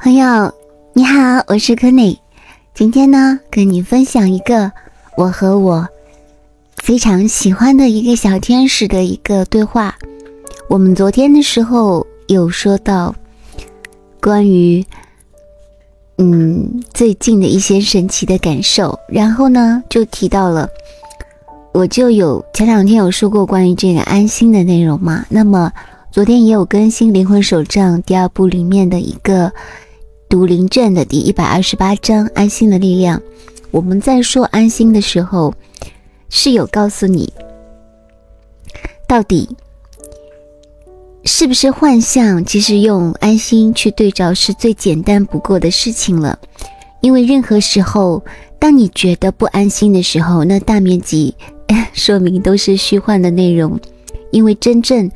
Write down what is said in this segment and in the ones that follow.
朋友，你好，我是柯内。今天呢，跟你分享一个我和我非常喜欢的一个小天使的一个对话。我们昨天的时候有说到关于嗯最近的一些神奇的感受，然后呢就提到了，我就有前两天有说过关于这个安心的内容嘛。那么昨天也有更新《灵魂手账》第二部里面的一个。读灵阵的第一百二十八章《安心的力量》，我们在说安心的时候，是有告诉你，到底是不是幻象？其实用安心去对照是最简单不过的事情了。因为任何时候，当你觉得不安心的时候，那大面积 说明都是虚幻的内容。因为真正。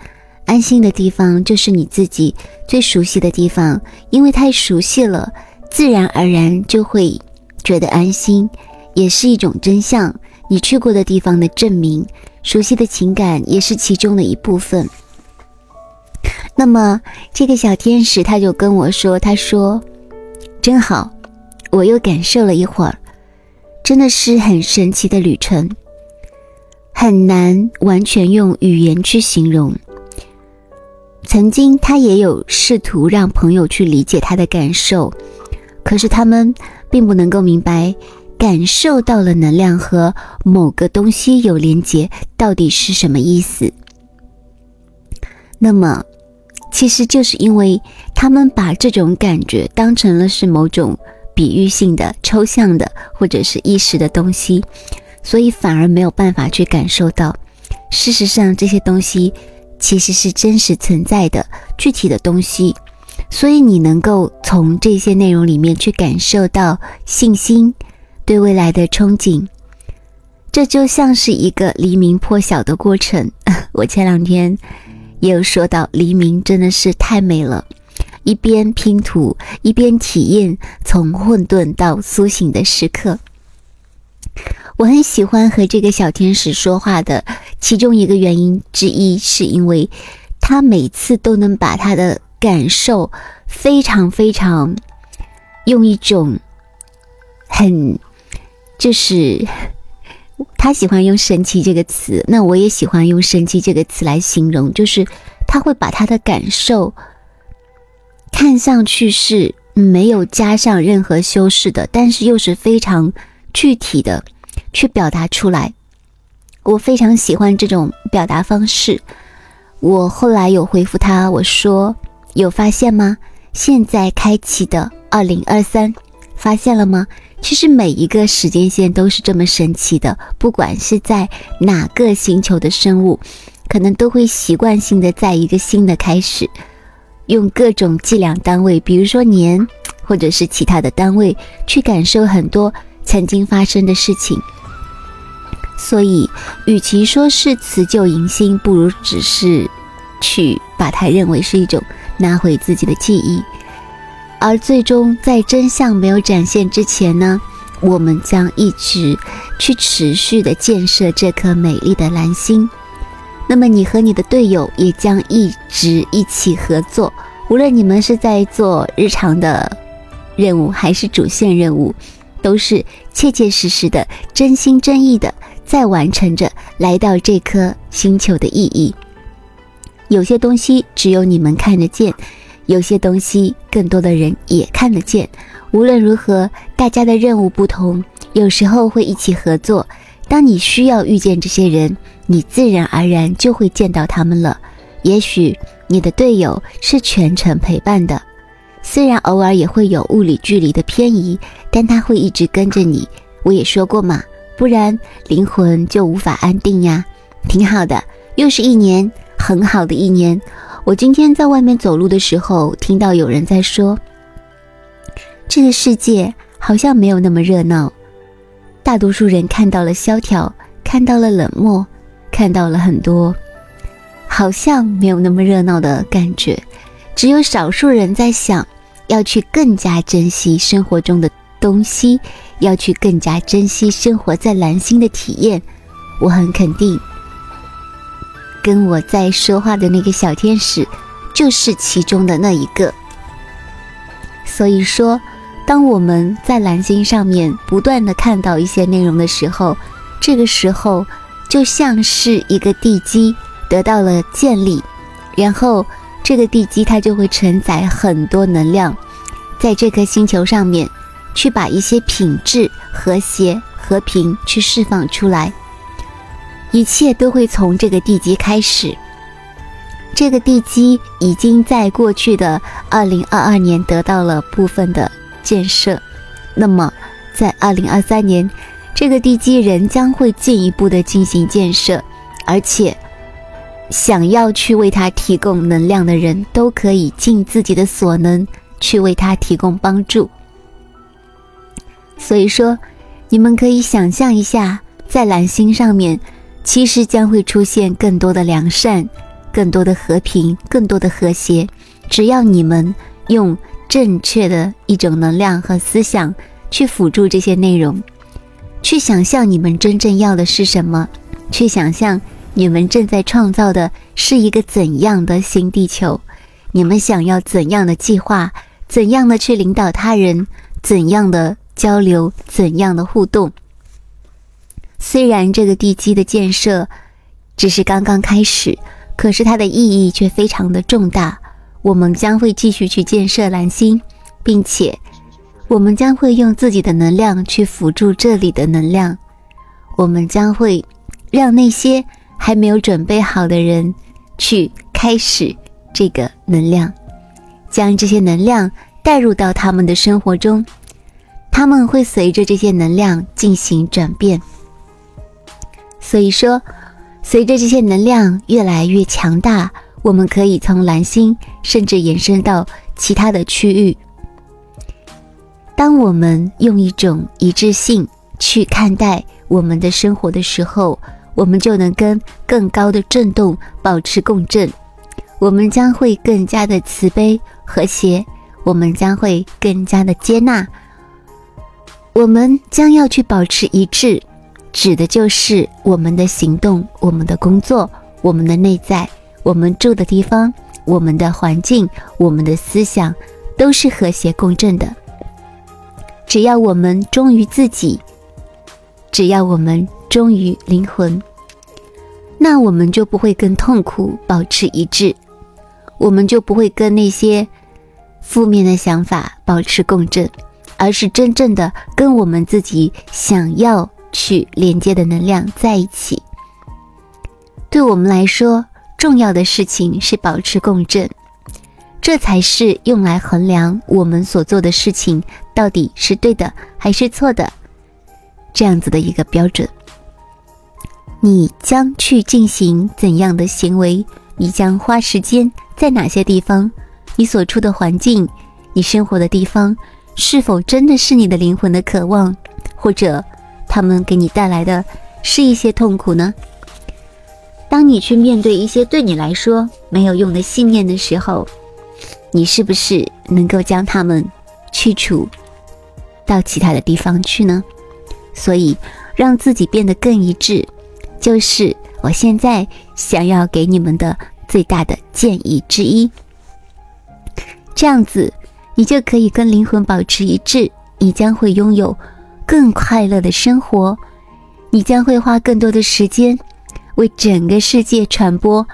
安心的地方就是你自己最熟悉的地方，因为太熟悉了，自然而然就会觉得安心，也是一种真相。你去过的地方的证明，熟悉的情感也是其中的一部分。那么这个小天使他就跟我说：“他说真好，我又感受了一会儿，真的是很神奇的旅程，很难完全用语言去形容。”曾经，他也有试图让朋友去理解他的感受，可是他们并不能够明白，感受到了能量和某个东西有连接到底是什么意思。那么，其实就是因为他们把这种感觉当成了是某种比喻性的、抽象的或者是意识的东西，所以反而没有办法去感受到。事实上，这些东西。其实是真实存在的具体的东西，所以你能够从这些内容里面去感受到信心，对未来的憧憬。这就像是一个黎明破晓的过程。我前两天也有说到，黎明真的是太美了，一边拼图一边体验从混沌到苏醒的时刻。我很喜欢和这个小天使说话的，其中一个原因之一，是因为他每次都能把他的感受非常非常用一种很，就是他喜欢用神奇这个词，那我也喜欢用神奇这个词来形容，就是他会把他的感受看上去是没有加上任何修饰的，但是又是非常具体的。去表达出来，我非常喜欢这种表达方式。我后来有回复他，我说：“有发现吗？现在开启的二零二三，发现了吗？其实每一个时间线都是这么神奇的，不管是在哪个星球的生物，可能都会习惯性的在一个新的开始，用各种计量单位，比如说年，或者是其他的单位，去感受很多曾经发生的事情。”所以，与其说是辞旧迎新，不如只是去把它认为是一种拿回自己的记忆。而最终，在真相没有展现之前呢，我们将一直去持续的建设这颗美丽的蓝星。那么，你和你的队友也将一直一起合作，无论你们是在做日常的任务还是主线任务，都是切切实实的、真心真意的。在完成着来到这颗星球的意义。有些东西只有你们看得见，有些东西更多的人也看得见。无论如何，大家的任务不同，有时候会一起合作。当你需要遇见这些人，你自然而然就会见到他们了。也许你的队友是全程陪伴的，虽然偶尔也会有物理距离的偏移，但它会一直跟着你。我也说过嘛。不然灵魂就无法安定呀，挺好的，又是一年很好的一年。我今天在外面走路的时候，听到有人在说，这个世界好像没有那么热闹，大多数人看到了萧条，看到了冷漠，看到了很多好像没有那么热闹的感觉，只有少数人在想要去更加珍惜生活中的。东西要去更加珍惜生活在蓝星的体验，我很肯定，跟我在说话的那个小天使就是其中的那一个。所以说，当我们在蓝星上面不断的看到一些内容的时候，这个时候就像是一个地基得到了建立，然后这个地基它就会承载很多能量，在这颗星球上面去把一些品质、和谐、和平去释放出来，一切都会从这个地基开始。这个地基已经在过去的二零二二年得到了部分的建设，那么在二零二三年，这个地基仍将会进一步的进行建设，而且想要去为他提供能量的人都可以尽自己的所能去为他提供帮助。所以说，你们可以想象一下，在蓝星上面，其实将会出现更多的良善。更多的和平，更多的和谐，只要你们用正确的一种能量和思想去辅助这些内容，去想象你们真正要的是什么，去想象你们正在创造的是一个怎样的新地球，你们想要怎样的计划，怎样的去领导他人，怎样的交流，怎样的互动。虽然这个地基的建设只是刚刚开始。可是它的意义却非常的重大。我们将会继续去建设蓝星，并且我们将会用自己的能量去辅助这里的能量。我们将会让那些还没有准备好的人去开始这个能量，将这些能量带入到他们的生活中。他们会随着这些能量进行转变。所以说。随着这些能量越来越强大，我们可以从蓝星甚至延伸到其他的区域。当我们用一种一致性去看待我们的生活的时候，我们就能跟更高的振动保持共振。我们将会更加的慈悲和谐，我们将会更加的接纳，我们将要去保持一致。指的就是我们的行动、我们的工作、我们的内在、我们住的地方、我们的环境、我们的思想，都是和谐共振的。只要我们忠于自己，只要我们忠于灵魂，那我们就不会跟痛苦保持一致，我们就不会跟那些负面的想法保持共振，而是真正的跟我们自己想要。去连接的能量在一起，对我们来说，重要的事情是保持共振，这才是用来衡量我们所做的事情到底是对的还是错的，这样子的一个标准。你将去进行怎样的行为？你将花时间在哪些地方？你所处的环境，你生活的地方，是否真的是你的灵魂的渴望，或者？他们给你带来的是一些痛苦呢？当你去面对一些对你来说没有用的信念的时候，你是不是能够将它们去除到其他的地方去呢？所以，让自己变得更一致，就是我现在想要给你们的最大的建议之一。这样子，你就可以跟灵魂保持一致，你将会拥有。更快乐的生活，你将会花更多的时间为整个世界传播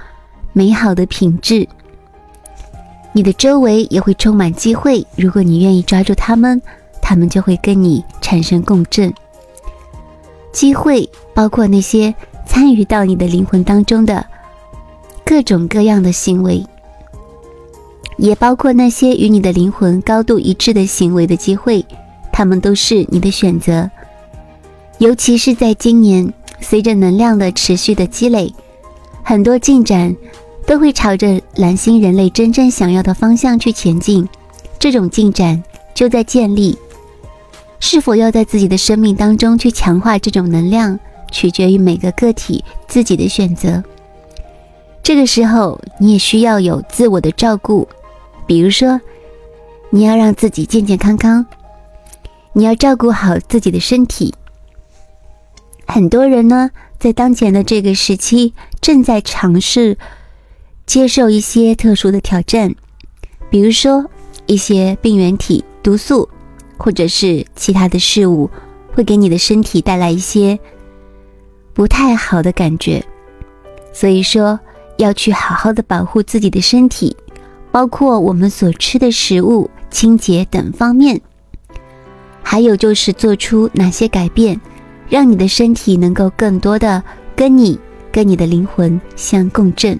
美好的品质。你的周围也会充满机会，如果你愿意抓住他们，他们就会跟你产生共振。机会包括那些参与到你的灵魂当中的各种各样的行为，也包括那些与你的灵魂高度一致的行为的机会。他们都是你的选择，尤其是在今年，随着能量的持续的积累，很多进展都会朝着蓝星人类真正想要的方向去前进。这种进展就在建立，是否要在自己的生命当中去强化这种能量，取决于每个个体自己的选择。这个时候，你也需要有自我的照顾，比如说，你要让自己健健康康。你要照顾好自己的身体。很多人呢，在当前的这个时期，正在尝试接受一些特殊的挑战，比如说一些病原体、毒素，或者是其他的事物，会给你的身体带来一些不太好的感觉。所以说，要去好好的保护自己的身体，包括我们所吃的食物、清洁等方面。还有就是做出哪些改变，让你的身体能够更多的跟你、跟你的灵魂相共振。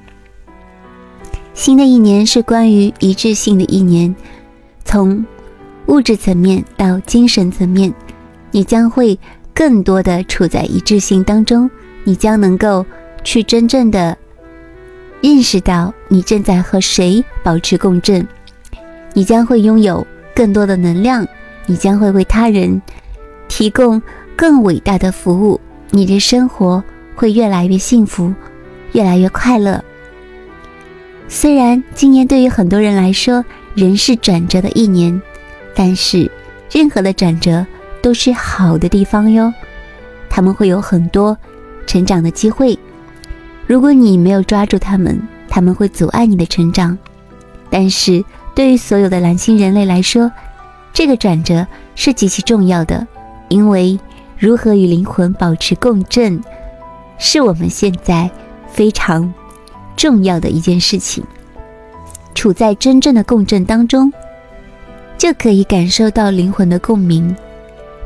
新的一年是关于一致性的一年，从物质层面到精神层面，你将会更多的处在一致性当中，你将能够去真正的认识到你正在和谁保持共振，你将会拥有更多的能量，你将会为他人提供更伟大的服务，你的生活会越来越幸福，越来越快乐。虽然今年对于很多人来说仍是转折的一年，但是任何的转折都是好的地方哟。他们会有很多成长的机会，如果你没有抓住他们，他们会阻碍你的成长。但是对于所有的蓝星人类来说，这个转折是极其重要的，因为如何与灵魂保持共振，是我们现在非常。重要的一件事情，处在真正的共振当中，就可以感受到灵魂的共鸣。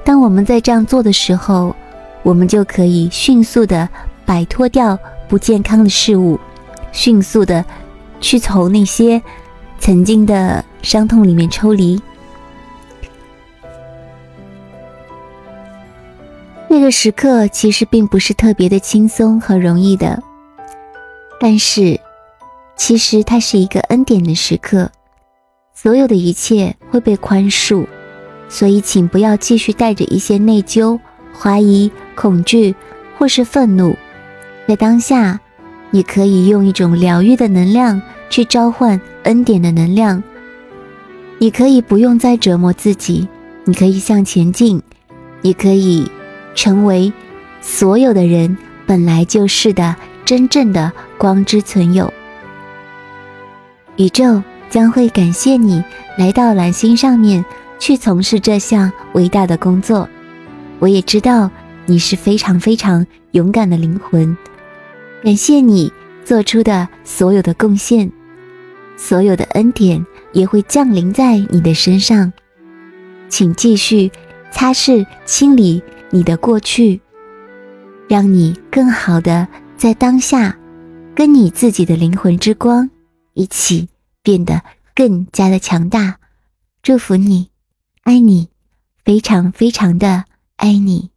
当我们在这样做的时候，我们就可以迅速的摆脱掉不健康的事物，迅速的去从那些曾经的伤痛里面抽离。那个时刻其实并不是特别的轻松和容易的。但是，其实它是一个恩典的时刻，所有的一切会被宽恕，所以请不要继续带着一些内疚、怀疑、恐惧或是愤怒。在当下，你可以用一种疗愈的能量去召唤恩典的能量。你可以不用再折磨自己，你可以向前进，你可以成为所有的人本来就是的。真正的光之存有，宇宙将会感谢你来到蓝星上面去从事这项伟大的工作。我也知道你是非常非常勇敢的灵魂，感谢你做出的所有的贡献，所有的恩典也会降临在你的身上。请继续擦拭清理你的过去，让你更好的。在当下，跟你自己的灵魂之光一起变得更加的强大。祝福你，爱你，非常非常的爱你。